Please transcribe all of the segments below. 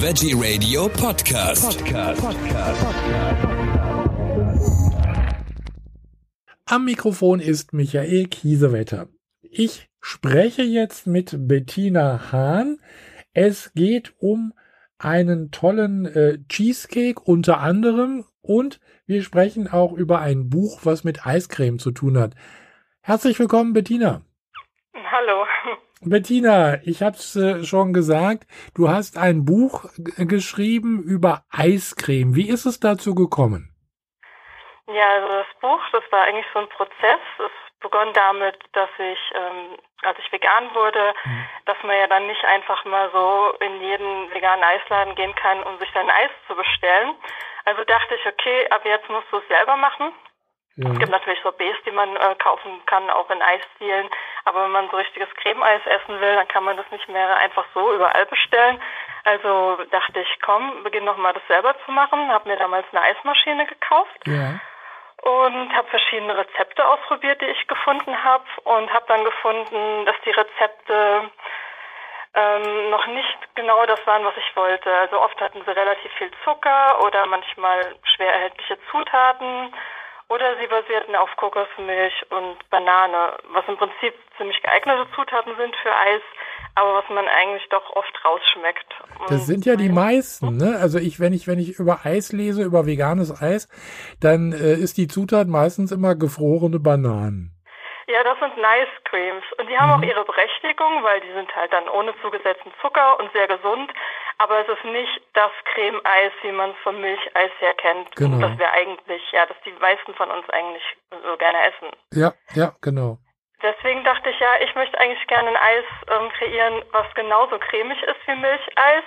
Veggie Radio Podcast. Podcast. Am Mikrofon ist Michael Kiesewetter. Ich spreche jetzt mit Bettina Hahn. Es geht um einen tollen äh, Cheesecake unter anderem und wir sprechen auch über ein Buch, was mit Eiscreme zu tun hat. Herzlich willkommen, Bettina. Hallo. Bettina, ich habe es äh, schon gesagt, du hast ein Buch geschrieben über Eiscreme. Wie ist es dazu gekommen? Ja, also das Buch, das war eigentlich so ein Prozess. Es begann damit, dass ich, ähm, als ich vegan wurde, mhm. dass man ja dann nicht einfach mal so in jeden veganen Eisladen gehen kann, um sich dann Eis zu bestellen. Also dachte ich, okay, ab jetzt musst du es selber machen. Ja. Es gibt natürlich so Bs, die man äh, kaufen kann, auch in Eisdielen. Aber wenn man so richtiges Cremeeis essen will, dann kann man das nicht mehr einfach so überall bestellen. Also dachte ich, komm, beginn noch mal das selber zu machen. Habe mir damals eine Eismaschine gekauft. Ja. Und habe verschiedene Rezepte ausprobiert, die ich gefunden habe. Und habe dann gefunden, dass die Rezepte ähm, noch nicht genau das waren, was ich wollte. Also oft hatten sie relativ viel Zucker oder manchmal schwer erhältliche Zutaten oder sie basierten auf Kokosmilch und Banane, was im Prinzip ziemlich geeignete Zutaten sind für Eis, aber was man eigentlich doch oft rausschmeckt. Das sind ja die meisten, ne? Also ich, wenn ich, wenn ich über Eis lese, über veganes Eis, dann äh, ist die Zutat meistens immer gefrorene Bananen. Ja, das sind Nice Creams. Und die haben mhm. auch ihre Berechtigung, weil die sind halt dann ohne zugesetzten Zucker und sehr gesund. Aber es ist nicht das Creme-Eis, wie man es vom Milcheis her kennt. Genau. Das wir eigentlich, ja, dass die meisten von uns eigentlich so gerne essen. Ja, ja, genau. Deswegen dachte ich ja, ich möchte eigentlich gerne ein Eis ähm, kreieren, was genauso cremig ist wie Milcheis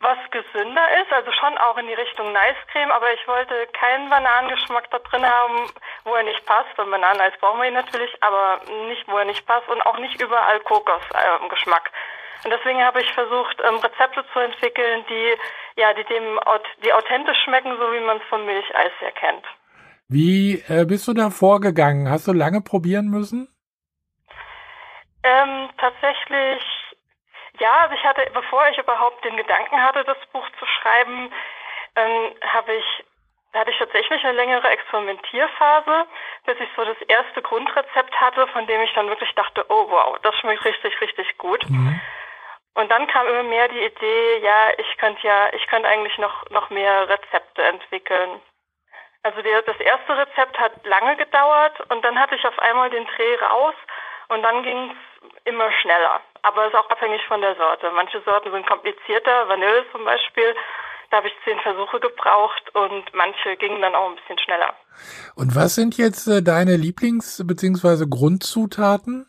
was gesünder ist, also schon auch in die Richtung Nice Creme, aber ich wollte keinen Bananengeschmack da drin haben, wo er nicht passt. Beim Bananeneis brauchen wir ihn natürlich, aber nicht, wo er nicht passt und auch nicht überall Kokosgeschmack. Äh, und deswegen habe ich versucht, ähm, Rezepte zu entwickeln, die ja, die dem die authentisch schmecken, so wie man es vom Milcheis her kennt. Wie äh, bist du da vorgegangen? Hast du lange probieren müssen? Ähm, tatsächlich ja, also ich hatte, bevor ich überhaupt den Gedanken hatte, das Buch zu schreiben, ähm, habe ich hatte ich tatsächlich eine längere Experimentierphase, bis ich so das erste Grundrezept hatte, von dem ich dann wirklich dachte, oh wow, das schmeckt richtig, richtig gut. Mhm. Und dann kam immer mehr die Idee, ja, ich könnte ja, ich könnte eigentlich noch, noch mehr Rezepte entwickeln. Also der, das erste Rezept hat lange gedauert und dann hatte ich auf einmal den Dreh raus und dann ging es immer schneller. Aber es ist auch abhängig von der Sorte. Manche Sorten sind komplizierter, Vanille zum Beispiel. Da habe ich zehn Versuche gebraucht und manche gingen dann auch ein bisschen schneller. Und was sind jetzt äh, deine Lieblings- bzw. Grundzutaten?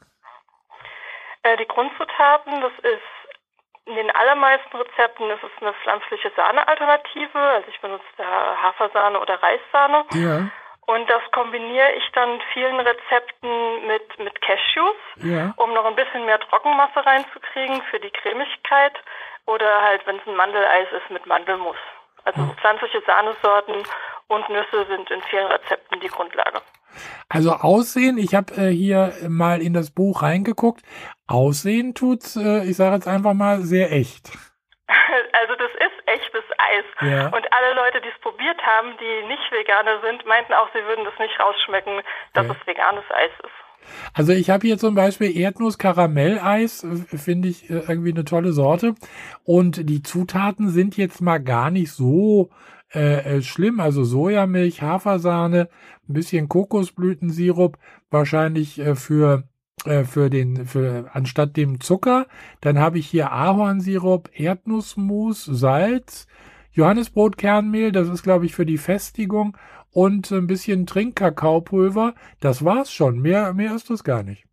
Äh, die Grundzutaten, das ist in den allermeisten Rezepten ist es eine pflanzliche Sahnealternative. Also ich benutze da Hafersahne oder Reissahne. Ja. Und das kombiniere ich dann vielen Rezepten mit, mit Cashews, ja. um noch ein bisschen mehr Trockenmasse reinzukriegen für die Cremigkeit. Oder halt, wenn es ein Mandeleis ist, mit Mandelmus. Also oh. pflanzliche Sahnesorten und Nüsse sind in vielen Rezepten die Grundlage. Also Aussehen, ich habe äh, hier mal in das Buch reingeguckt. Aussehen tut's, äh, ich sage jetzt einfach mal, sehr echt. Also das ist echtes Eis. Ja. Und alle Leute, die es probiert haben, die nicht Veganer sind, meinten auch, sie würden das nicht rausschmecken, dass ja. es veganes Eis ist. Also ich habe hier zum Beispiel Erdnuss-Karamelleis, äh, finde ich äh, irgendwie eine tolle Sorte. Und die Zutaten sind jetzt mal gar nicht so äh, äh, schlimm. Also Sojamilch, Hafersahne, ein bisschen Kokosblütensirup, wahrscheinlich äh, für äh, für den, für, anstatt dem Zucker. Dann habe ich hier Ahornsirup, Erdnussmus, Salz, Johannisbrotkernmehl, das ist glaube ich für die Festigung und ein bisschen Trinkkakaopulver. Das war's schon. Mehr, mehr ist das gar nicht.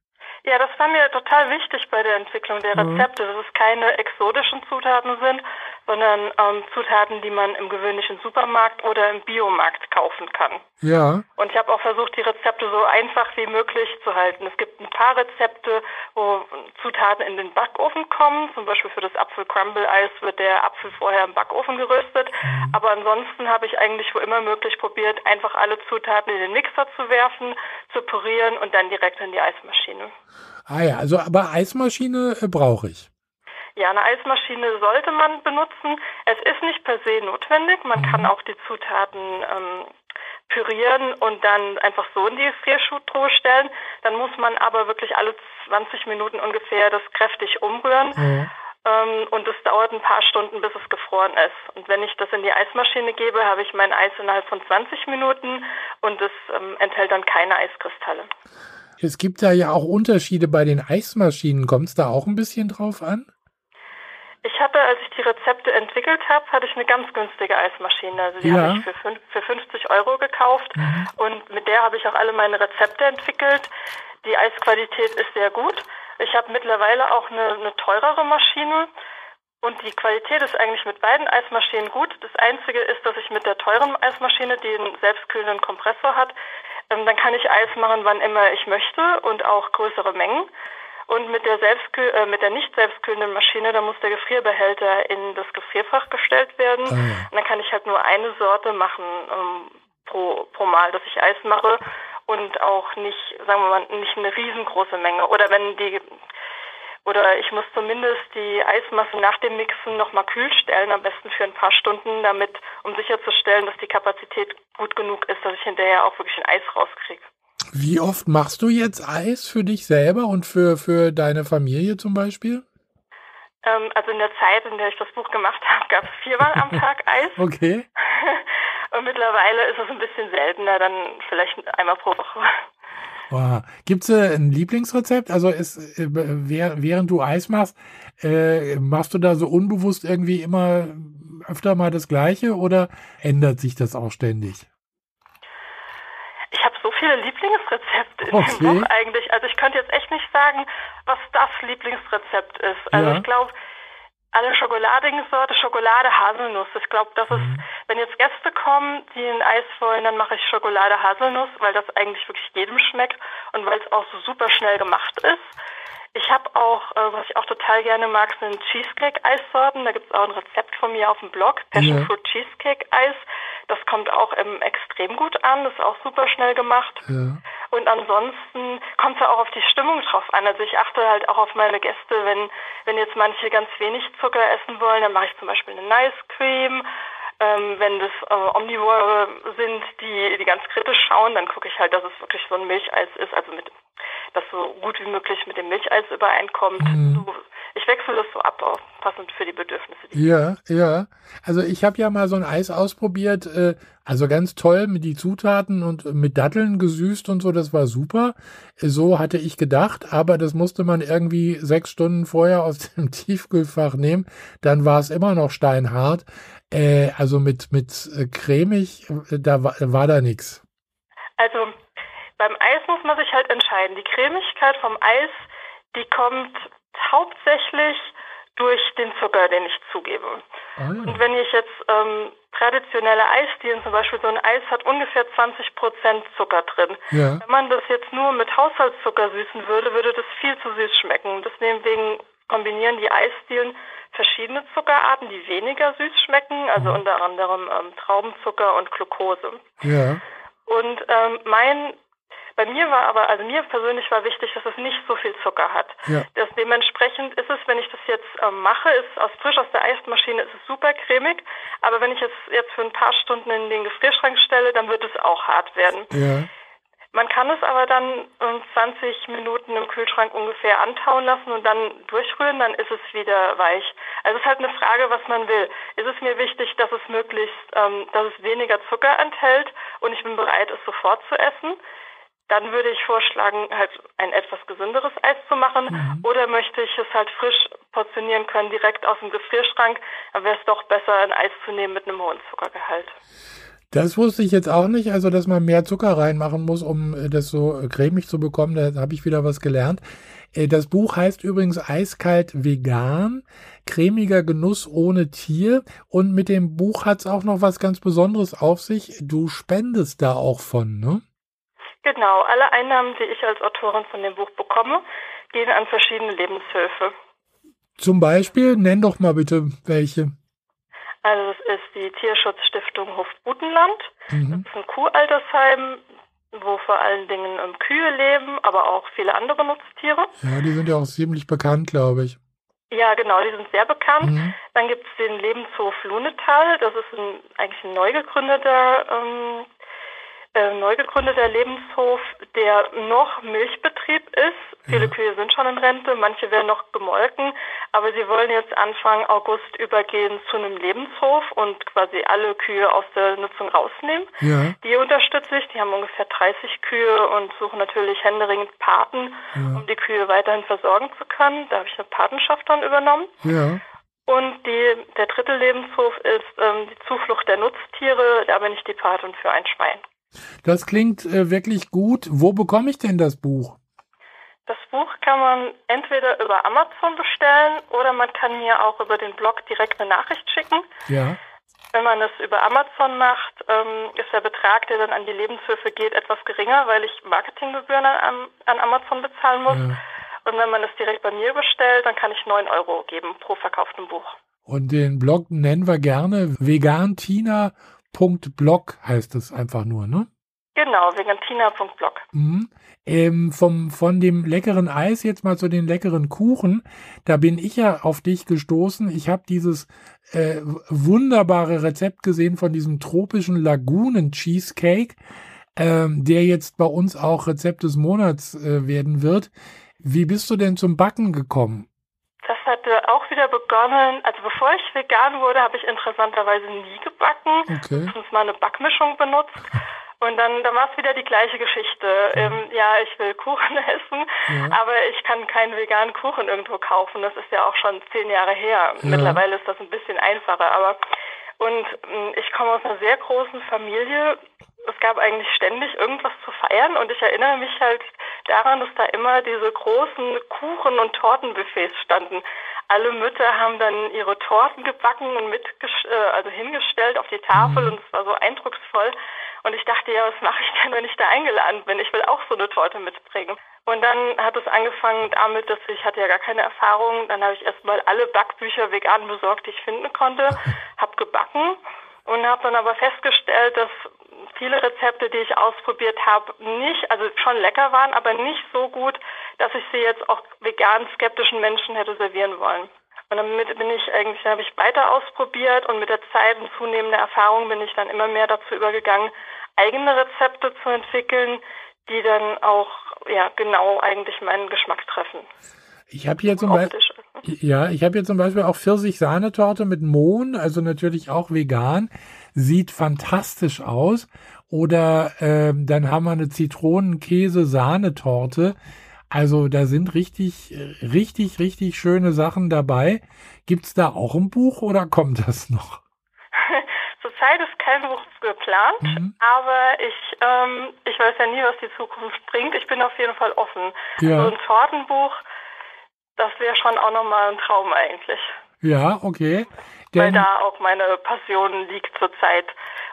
Ja, das war mir total wichtig bei der Entwicklung der Rezepte, dass es keine exotischen Zutaten sind, sondern ähm, Zutaten, die man im gewöhnlichen Supermarkt oder im Biomarkt kaufen kann. Ja. Und ich habe auch versucht, die Rezepte so einfach wie möglich zu halten. Es gibt ein paar Rezepte, wo Zutaten in den Backofen kommen. Zum Beispiel für das Apfel-Crumble-Eis wird der Apfel vorher im Backofen geröstet. Mhm. Aber ansonsten habe ich eigentlich wo immer möglich probiert, einfach alle Zutaten in den Mixer zu werfen, zu pürieren und dann direkt in die Eismaschine. Ah ja, also aber Eismaschine äh, brauche ich. Ja, eine Eismaschine sollte man benutzen. Es ist nicht per se notwendig. Man mhm. kann auch die Zutaten ähm, pürieren und dann einfach so in die Gefriertruhe stellen. Dann muss man aber wirklich alle 20 Minuten ungefähr das kräftig umrühren. Mhm. Ähm, und es dauert ein paar Stunden, bis es gefroren ist. Und wenn ich das in die Eismaschine gebe, habe ich mein Eis innerhalb von 20 Minuten und es ähm, enthält dann keine Eiskristalle. Es gibt da ja auch Unterschiede bei den Eismaschinen. Kommt es da auch ein bisschen drauf an? Ich hatte, als ich die Rezepte entwickelt habe, hatte ich eine ganz günstige Eismaschine. Also die ja. habe ich für, für 50 Euro gekauft mhm. und mit der habe ich auch alle meine Rezepte entwickelt. Die Eisqualität ist sehr gut. Ich habe mittlerweile auch eine, eine teurere Maschine und die Qualität ist eigentlich mit beiden Eismaschinen gut. Das Einzige ist, dass ich mit der teuren Eismaschine, die einen selbstkühlenden Kompressor hat, ähm, dann kann ich Eis machen, wann immer ich möchte und auch größere Mengen. Und mit der, Selbstkühl äh, mit der nicht selbstkühlenden Maschine, da muss der Gefrierbehälter in das Gefrierfach gestellt werden. Ah. Und dann kann ich halt nur eine Sorte machen ähm, pro, pro Mal, dass ich Eis mache und auch nicht, sagen wir mal, nicht eine riesengroße Menge. Oder wenn die oder ich muss zumindest die Eismasse nach dem Mixen nochmal kühl stellen, am besten für ein paar Stunden, damit, um sicherzustellen, dass die Kapazität gut genug ist, dass ich hinterher auch wirklich ein Eis rauskriege. Wie oft machst du jetzt Eis für dich selber und für, für deine Familie zum Beispiel? Ähm, also in der Zeit, in der ich das Buch gemacht habe, gab es viermal am Tag Eis. okay. und mittlerweile ist es ein bisschen seltener, dann vielleicht einmal pro Woche. Wow. Gibt es äh, ein Lieblingsrezept? Also ist, äh, während du Eis machst, äh, machst du da so unbewusst irgendwie immer öfter mal das Gleiche oder ändert sich das auch ständig? Ich habe so viele Lieblingsrezepte in okay. dem Buch eigentlich. Also ich könnte jetzt echt nicht sagen, was das Lieblingsrezept ist. Also ja. ich glaube, alle schokoladigen Sorte, Schokolade, Haselnuss. Ich glaube, das ist, mhm. Wenn jetzt Gäste kommen, die ein Eis wollen, dann mache ich Schokolade, Haselnuss, weil das eigentlich wirklich jedem schmeckt und weil es auch so super schnell gemacht ist. Ich habe auch, äh, was ich auch total gerne mag, sind Cheesecake-Eissorten. Da gibt es auch ein Rezept von mir auf dem Blog, Passion ja. Fruit Cheesecake-Eis. Das kommt auch ähm, extrem gut an, ist auch super schnell gemacht. Ja. Und ansonsten kommt es ja auch auf die Stimmung drauf an. Also ich achte halt auch auf meine Gäste, wenn, wenn jetzt manche ganz wenig Zucker essen wollen, dann mache ich zum Beispiel eine Nice Cream. Ähm, wenn das äh, Omnivore sind, die, die ganz kritisch schauen, dann gucke ich halt, dass es wirklich so ein Milcheis ist, also mit das so gut wie möglich mit dem Milcheis übereinkommt. Mhm. Ich wechsle das so ab, auch passend für die Bedürfnisse. Die ja, ja. Also ich habe ja mal so ein Eis ausprobiert, äh, also ganz toll mit die Zutaten und mit Datteln gesüßt und so, das war super. So hatte ich gedacht, aber das musste man irgendwie sechs Stunden vorher aus dem Tiefkühlfach nehmen. Dann war es immer noch steinhart. Äh, also mit, mit äh, cremig, äh, da war, war da nichts. Also beim Eis muss man sich halt entscheiden. Die Cremigkeit vom Eis, die kommt hauptsächlich durch den Zucker, den ich zugebe. Ah, ja. Und wenn ich jetzt ähm, traditionelle Eisdielen, zum Beispiel so ein Eis hat ungefähr 20 Prozent Zucker drin. Ja. Wenn man das jetzt nur mit Haushaltszucker süßen würde, würde das viel zu süß schmecken. Deswegen kombinieren die Eisdielen verschiedene Zuckerarten, die weniger süß schmecken, also mhm. unter anderem ähm, Traubenzucker und Glucose. Ja. Und ähm, mein bei mir war aber, also mir persönlich war wichtig, dass es nicht so viel Zucker hat. Ja. Das, dementsprechend ist es, wenn ich das jetzt ähm, mache, ist aus frisch aus der Eismaschine ist es super cremig, aber wenn ich es jetzt für ein paar Stunden in den Gefrierschrank stelle, dann wird es auch hart werden. Ja. Man kann es aber dann um 20 Minuten im Kühlschrank ungefähr antauen lassen und dann durchrühren, dann ist es wieder weich. Also es ist halt eine Frage, was man will. Ist es mir wichtig, dass es möglichst, ähm, dass es weniger Zucker enthält und ich bin bereit, es sofort zu essen? Dann würde ich vorschlagen, halt ein etwas gesünderes Eis zu machen. Mhm. Oder möchte ich es halt frisch portionieren können, direkt aus dem Gefrierschrank, dann wäre es doch besser, ein Eis zu nehmen mit einem hohen Zuckergehalt. Das wusste ich jetzt auch nicht, also dass man mehr Zucker reinmachen muss, um äh, das so cremig zu bekommen. Da habe ich wieder was gelernt. Äh, das Buch heißt übrigens Eiskalt Vegan, cremiger Genuss ohne Tier. Und mit dem Buch hat es auch noch was ganz Besonderes auf sich. Du spendest da auch von, ne? Genau, alle Einnahmen, die ich als Autorin von dem Buch bekomme, gehen an verschiedene Lebenshilfe. Zum Beispiel, nenn doch mal bitte welche. Also es ist die Tierschutzstiftung Hofbutenland. Mhm. Das ist ein Kuhaltersheim, wo vor allen Dingen ähm, Kühe leben, aber auch viele andere Nutztiere. Ja, die sind ja auch ziemlich bekannt, glaube ich. Ja, genau, die sind sehr bekannt. Mhm. Dann gibt es den Lebenshof Lunetal, das ist ein, eigentlich ein neu gegründeter ähm, äh, neu gegründeter Lebenshof, der noch Milchbetrieb ist. Viele Kühe sind schon in Rente, manche werden noch gemolken, aber sie wollen jetzt Anfang August übergehen zu einem Lebenshof und quasi alle Kühe aus der Nutzung rausnehmen. Ja. Die unterstütze ich, die haben ungefähr 30 Kühe und suchen natürlich händeringend Paten, ja. um die Kühe weiterhin versorgen zu können. Da habe ich eine Patenschaft dann übernommen. Ja. Und die, der dritte Lebenshof ist ähm, die Zuflucht der Nutztiere. Da bin ich die Patin für ein Schwein. Das klingt äh, wirklich gut. Wo bekomme ich denn das Buch? Das Buch kann man entweder über Amazon bestellen oder man kann mir auch über den Blog direkt eine Nachricht schicken. Ja. Wenn man es über Amazon macht, ähm, ist der Betrag, der dann an die Lebenshilfe geht, etwas geringer, weil ich Marketinggebühren an, an Amazon bezahlen muss. Ja. Und wenn man es direkt bei mir bestellt, dann kann ich 9 Euro geben pro verkauftem Buch. Und den Blog nennen wir gerne vegantina.com vegantina.blog heißt es einfach nur, ne? Genau, vegantina.blog. Mhm. Ähm, vom, von dem leckeren Eis jetzt mal zu den leckeren Kuchen. Da bin ich ja auf dich gestoßen. Ich habe dieses äh, wunderbare Rezept gesehen von diesem tropischen Lagunen-Cheesecake, ähm, der jetzt bei uns auch Rezept des Monats äh, werden wird. Wie bist du denn zum Backen gekommen? Das hatte wieder begonnen, also bevor ich vegan wurde, habe ich interessanterweise nie gebacken, okay. höchstens mal eine Backmischung benutzt. Und dann, dann war es wieder die gleiche Geschichte. Ähm, ja, ich will Kuchen essen, ja. aber ich kann keinen veganen Kuchen irgendwo kaufen. Das ist ja auch schon zehn Jahre her. Ja. Mittlerweile ist das ein bisschen einfacher, aber und ähm, ich komme aus einer sehr großen Familie. Es gab eigentlich ständig irgendwas zu feiern und ich erinnere mich halt daran, dass da immer diese großen Kuchen- und Tortenbuffets standen. Alle Mütter haben dann ihre Torten gebacken und mit äh, also hingestellt auf die Tafel mhm. und es war so eindrucksvoll. Und ich dachte, ja, was mache ich denn, wenn ich da eingeladen bin? Ich will auch so eine Torte mitbringen. Und dann hat es angefangen damit, dass ich hatte ja gar keine Erfahrung. Dann habe ich erstmal alle Backbücher vegan besorgt, die ich finden konnte, habe gebacken und habe dann aber festgestellt, dass viele Rezepte, die ich ausprobiert habe, nicht, also schon lecker waren, aber nicht so gut, dass ich sie jetzt auch vegan skeptischen Menschen hätte servieren wollen. Und damit bin ich eigentlich, habe ich weiter ausprobiert und mit der Zeit und zunehmender Erfahrung bin ich dann immer mehr dazu übergegangen, eigene Rezepte zu entwickeln, die dann auch ja genau eigentlich meinen Geschmack treffen. Ich habe hier zum Beispiel ja, ich habe hier zum Beispiel auch Pfirsich-Sahnetorte mit Mohn, also natürlich auch vegan, sieht fantastisch aus. Oder äh, dann haben wir eine Zitronen-Käse-Sahnetorte. Also da sind richtig, richtig, richtig schöne Sachen dabei. Gibt's da auch ein Buch oder kommt das noch? Zurzeit ist kein Buch geplant, mhm. aber ich, ähm, ich weiß ja nie, was die Zukunft bringt. Ich bin auf jeden Fall offen. Ja. So ein Tortenbuch, das wäre schon auch nochmal ein Traum eigentlich. Ja, okay. Denn Weil da auch meine Passion liegt zurzeit,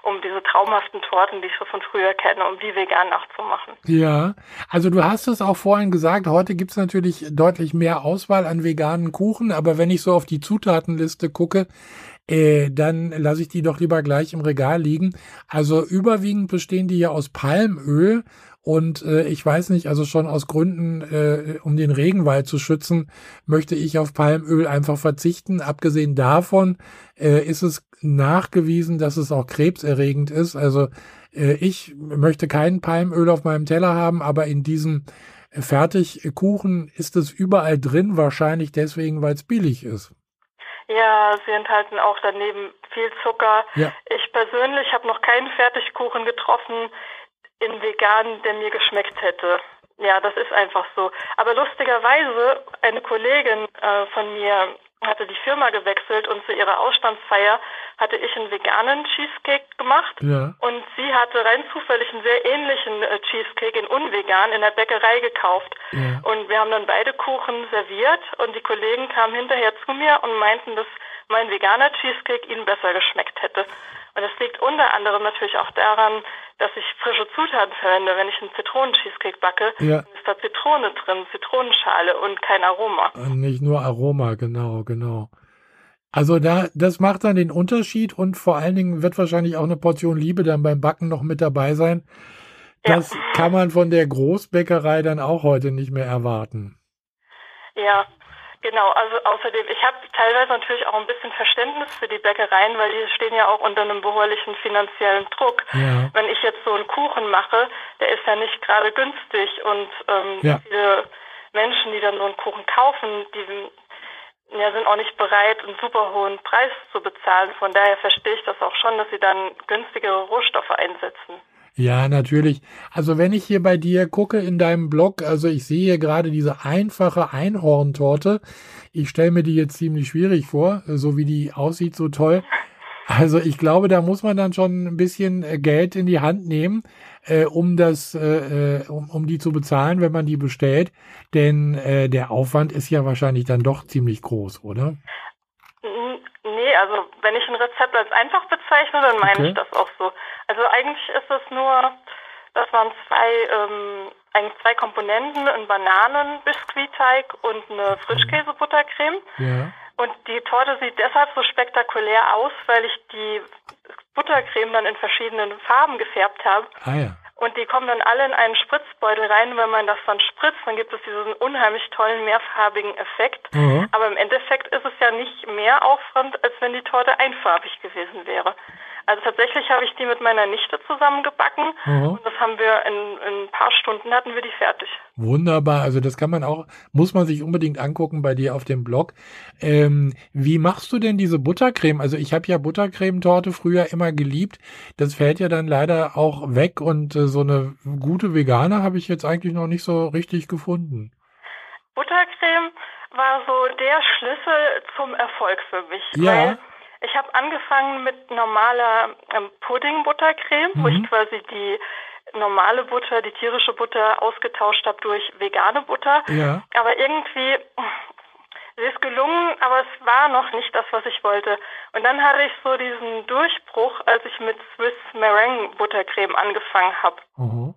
um diese traumhaften Torten, die ich von früher kenne, um die vegan nachzumachen. Ja, also du hast es auch vorhin gesagt, heute gibt es natürlich deutlich mehr Auswahl an veganen Kuchen, aber wenn ich so auf die Zutatenliste gucke, äh, dann lasse ich die doch lieber gleich im Regal liegen. Also überwiegend bestehen die ja aus Palmöl und äh, ich weiß nicht, also schon aus Gründen, äh, um den Regenwald zu schützen, möchte ich auf Palmöl einfach verzichten. Abgesehen davon äh, ist es nachgewiesen, dass es auch krebserregend ist. Also äh, ich möchte kein Palmöl auf meinem Teller haben, aber in diesem Fertigkuchen ist es überall drin, wahrscheinlich deswegen, weil es billig ist. Ja, sie enthalten auch daneben viel Zucker. Ja. Ich persönlich habe noch keinen Fertigkuchen getroffen in vegan, der mir geschmeckt hätte. Ja, das ist einfach so. Aber lustigerweise, eine Kollegin äh, von mir hatte die Firma gewechselt und zu ihrer Ausstandsfeier hatte ich einen veganen Cheesecake gemacht ja. und sie hatte rein zufällig einen sehr ähnlichen äh, Cheesecake in unvegan in der Bäckerei gekauft ja. und wir haben dann beide Kuchen serviert und die Kollegen kamen hinterher zu mir und meinten, dass mein veganer Cheesecake ihnen besser geschmeckt hätte. Und das liegt unter anderem natürlich auch daran, dass ich frische Zutaten verwende. Wenn ich einen Zitronen-Cheesecake backe, ja. ist da Zitrone drin, Zitronenschale und kein Aroma. Nicht nur Aroma, genau, genau. Also da, das macht dann den Unterschied und vor allen Dingen wird wahrscheinlich auch eine Portion Liebe dann beim Backen noch mit dabei sein. Das ja. kann man von der Großbäckerei dann auch heute nicht mehr erwarten. Ja, Genau, also außerdem, ich habe teilweise natürlich auch ein bisschen Verständnis für die Bäckereien, weil die stehen ja auch unter einem behoorlichen finanziellen Druck. Ja. Wenn ich jetzt so einen Kuchen mache, der ist ja nicht gerade günstig und ähm, Ja. viele Menschen, die dann so einen Kuchen kaufen, die ja, sind auch nicht bereit, einen super hohen Preis zu bezahlen. Von daher verstehe ich das auch schon, dass sie dann günstigere Rohstoffe einsetzen. Ja, natürlich. Also wenn ich hier bei dir gucke in deinem Blog, also ich sehe hier gerade diese einfache Einhorntorte. Ich stelle mir die jetzt ziemlich schwierig vor, so wie die aussieht, so toll. Also ich glaube, da muss man dann schon ein bisschen äh, Geld in die Hand nehmen, äh, um das, äh, äh, um, um die zu bezahlen, wenn man die bestellt. Denn äh, der Aufwand ist ja wahrscheinlich dann doch ziemlich groß, oder? Nee, also wenn ich ein Rezept als einfach bezeichne, dann meine Okay. ich das auch so. Also eigentlich ist es nur, dass man zwei, ähm, eigentlich zwei Komponenten, einen Bananenbiskuitteig und eine Frischkäsebuttercreme. Ja. Und die Torte sieht deshalb so spektakulär aus, weil ich die Buttercreme dann in verschiedenen Farben gefärbt habe. Ah ja. Und die kommen dann alle in einen Spritzbeutel rein. Wenn man das dann spritzt, dann gibt es diesen unheimlich tollen mehrfarbigen Effekt. Mhm. Aber im Endeffekt ist es ja nicht mehr Aufwand, als wenn die Torte einfarbig gewesen wäre. Also tatsächlich habe ich die mit meiner Nichte zusammengebacken Mhm. und das haben wir in, in ein paar Stunden hatten wir die fertig. Wunderbar, also das kann man auch, muss man sich unbedingt angucken bei dir auf dem Blog. Ähm, wie machst du denn diese Buttercreme? Also ich habe ja Buttercremetorte früher immer geliebt. Das fällt ja dann leider auch weg und äh, so eine gute vegane habe ich jetzt eigentlich noch nicht so richtig gefunden. Buttercreme war so der Schlüssel zum Erfolg für mich. Ja. Ich habe angefangen mit normaler ähm, Pudding-Buttercreme, wo Mhm. ich quasi die normale Butter, die tierische Butter ausgetauscht habe durch vegane Butter. Ja. Aber irgendwie, es ist gelungen, aber es war noch nicht das, was ich wollte. Und dann hatte ich so diesen Durchbruch, als ich mit Swiss Meringue Buttercreme angefangen habe. Mhm.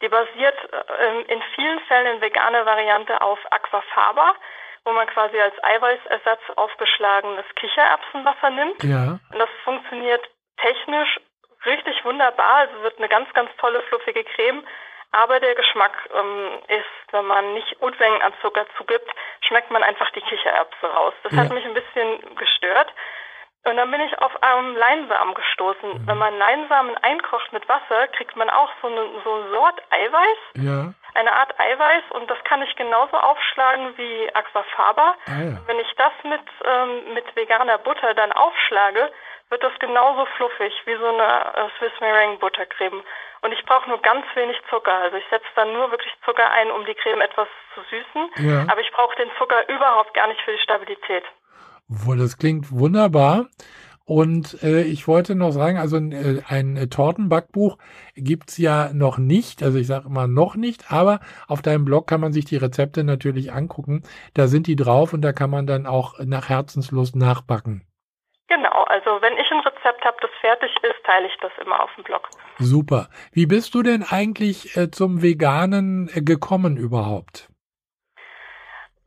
Die basiert ähm, in vielen Fällen in veganer Variante auf Aquafaba, wo man quasi als Eiweißersatz aufgeschlagenes Kichererbsenwasser nimmt. Ja. Und das funktioniert technisch richtig wunderbar. Also wird eine ganz, ganz tolle, fluffige Creme. Aber der Geschmack ähm, ist, wenn man nicht Unmengen an Zucker zugibt, schmeckt man einfach die Kichererbse raus. Das Ja. hat mich ein bisschen gestört. Und dann bin ich auf ähm, Leinsamen gestoßen. Wenn man Leinsamen einkocht mit Wasser, kriegt man auch so eine, so eine Sort Eiweiß, Ja. Eine Art Eiweiß. Und das kann ich genauso aufschlagen wie Aquafaba. Ah ja. Wenn ich das mit, ähm, mit veganer Butter dann aufschlage, wird das genauso fluffig wie so eine äh, Swiss Meringue Buttercreme. Und ich brauche nur ganz wenig Zucker. Also ich setze dann nur wirklich Zucker ein, um die Creme etwas zu süßen. Ja. Aber ich brauche den Zucker überhaupt gar nicht für die Stabilität. Das klingt wunderbar. Und äh, ich wollte noch sagen, also äh, ein äh, Tortenbackbuch gibt's ja noch nicht, also ich sage immer noch nicht, aber auf deinem Blog kann man sich die Rezepte natürlich angucken. Da sind die drauf und da kann man dann auch nach Herzenslust nachbacken. Genau, also wenn ich ein Rezept habe, das fertig ist, teile ich das immer auf dem Blog. Super. Wie bist du denn eigentlich äh, zum Veganen äh, gekommen überhaupt?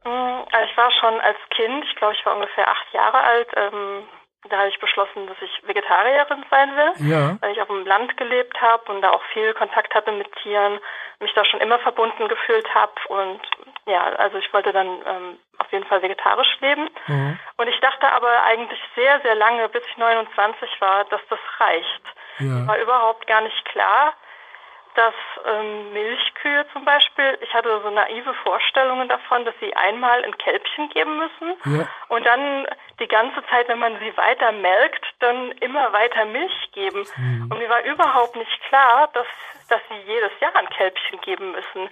Mm, Also ich war schon als Kind, ich glaube, ich war ungefähr acht Jahre alt, ähm, da habe ich beschlossen, dass ich Vegetarierin sein will. Ja. weil ich auf dem Land gelebt habe und da auch viel Kontakt hatte mit Tieren, mich da schon immer verbunden gefühlt habe und ja, also ich wollte dann ähm, auf jeden Fall vegetarisch leben. Mhm. Und ich dachte aber eigentlich sehr, sehr lange, bis ich 29 war, dass das reicht. Ja. War überhaupt gar nicht klar, dass ähm, Milchkühe zum Beispiel, ich hatte so naive Vorstellungen davon, dass sie einmal ein Kälbchen geben müssen Ja. und dann die ganze Zeit, wenn man sie weiter melkt, dann immer weiter Milch geben. Mhm. Und mir war überhaupt nicht klar, dass, dass sie jedes Jahr ein Kälbchen geben müssen.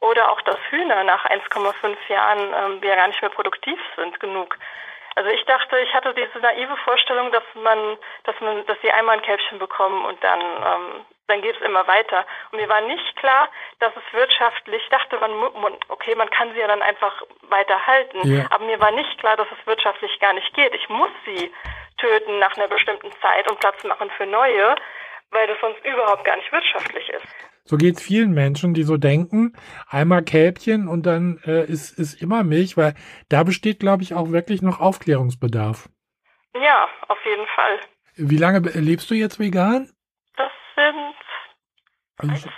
Oder auch, dass Hühner nach 1,5 Jahren ähm, ja gar nicht mehr produktiv sind genug. Also ich dachte, ich hatte diese naive Vorstellung, dass man, dass man, dass sie einmal ein Kälbchen bekommen und dann, ähm, dann geht es immer weiter. Und mir war nicht klar, dass es wirtschaftlich, ich dachte man, okay, man kann sie ja dann einfach weiter halten. Ja. Aber mir war nicht klar, dass es wirtschaftlich gar nicht geht. Ich muss sie töten nach einer bestimmten Zeit und Platz machen für neue, weil das sonst überhaupt gar nicht wirtschaftlich ist. So geht's vielen Menschen, die so denken, einmal Kälbchen und dann äh, ist, ist immer Milch, weil da besteht, glaube ich, auch wirklich noch Aufklärungsbedarf. Ja, auf jeden Fall. Wie lange lebst du jetzt vegan? Das sind 13,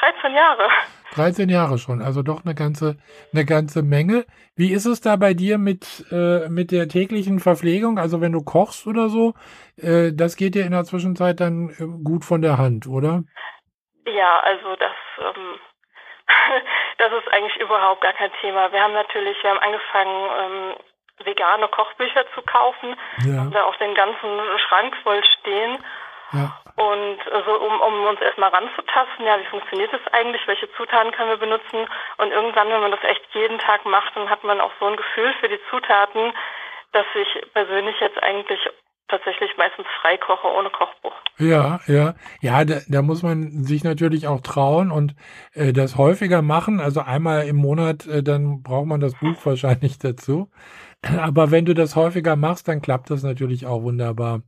13 Jahre. 13 Jahre schon, also doch eine ganze, eine ganze Menge. Wie ist es da bei dir mit, äh, mit der täglichen Verpflegung? Also wenn du kochst oder so, äh, das geht dir in der Zwischenzeit dann äh, gut von der Hand, oder? Ja, also das, ähm, das ist eigentlich überhaupt gar kein Thema. Wir haben natürlich, wir haben angefangen, ähm, vegane Kochbücher zu kaufen, ja. haben da auch den ganzen Schrank voll stehen. Ja. Und also um, um uns erstmal ranzutasten, ja, wie funktioniert das eigentlich, welche Zutaten können wir benutzen und irgendwann, wenn man das echt jeden Tag macht, dann hat man auch so ein Gefühl für die Zutaten, dass ich persönlich jetzt eigentlich tatsächlich meistens frei koche ohne Kochbuch. Ja, ja, ja, da, da muss man sich natürlich auch trauen und äh, das häufiger machen. Also einmal im Monat, äh, dann braucht man das Buch wahrscheinlich dazu. Aber wenn du das häufiger machst, dann klappt das natürlich auch wunderbar.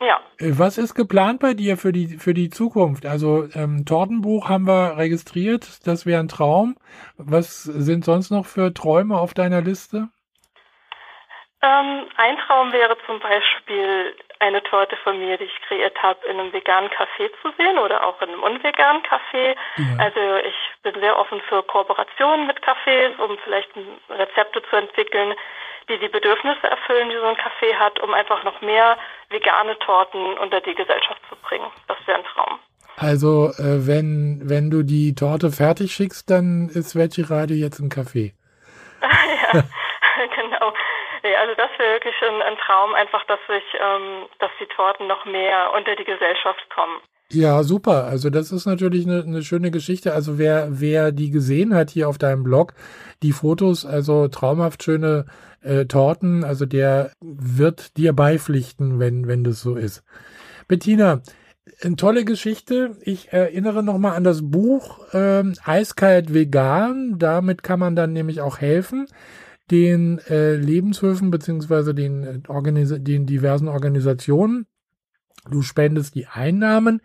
Ja. Äh, was ist geplant bei dir für die, für die Zukunft? Also ähm, Tortenbuch haben wir registriert, das wäre ein Traum. Was sind sonst noch für Träume auf deiner Liste? Ähm, ein Traum wäre zum Beispiel eine Torte von mir, die ich kreiert habe, in einem veganen Café zu sehen oder auch in einem unveganen Café. Ja. Also ich bin sehr offen für Kooperationen mit Cafés, um vielleicht Rezepte zu entwickeln, die die Bedürfnisse erfüllen, die so ein Café hat, um einfach noch mehr vegane Torten unter die Gesellschaft zu bringen. Das wäre ein Traum. Also äh, wenn, wenn du die Torte fertig schickst, dann ist Veggie Radio jetzt ein Café. ja, genau. Ja, also das wäre wirklich ein, ein, Traum, einfach, dass ich, ähm, dass die Torten noch mehr unter die Gesellschaft kommen. Ja, super. Also das ist natürlich eine, eine schöne Geschichte. Also wer, wer die gesehen hat hier auf deinem Blog, die Fotos, also traumhaft schöne äh, Torten, also der wird dir beipflichten, wenn, wenn das so ist. Bettina, eine tolle Geschichte. Ich erinnere nochmal an das Buch ähm, Eiskalt Vegan. Damit kann man dann nämlich auch helfen, den äh, Lebenshöfen beziehungsweise den, äh, den diversen Organisationen. Du spendest die Einnahmen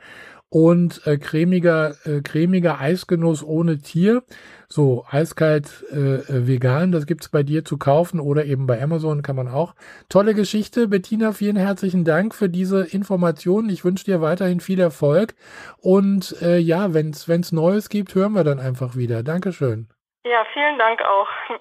und äh, cremiger, äh, cremiger Eisgenuss ohne Tier. So, eiskalt äh, äh, vegan, das gibt's bei dir zu kaufen oder eben bei Amazon kann man auch. Tolle Geschichte. Bettina, vielen herzlichen Dank für diese Informationen. Ich wünsche dir weiterhin viel Erfolg. Und äh, ja, wenn's wenn's Neues gibt, hören wir dann einfach wieder. Dankeschön. Ja, vielen Dank auch.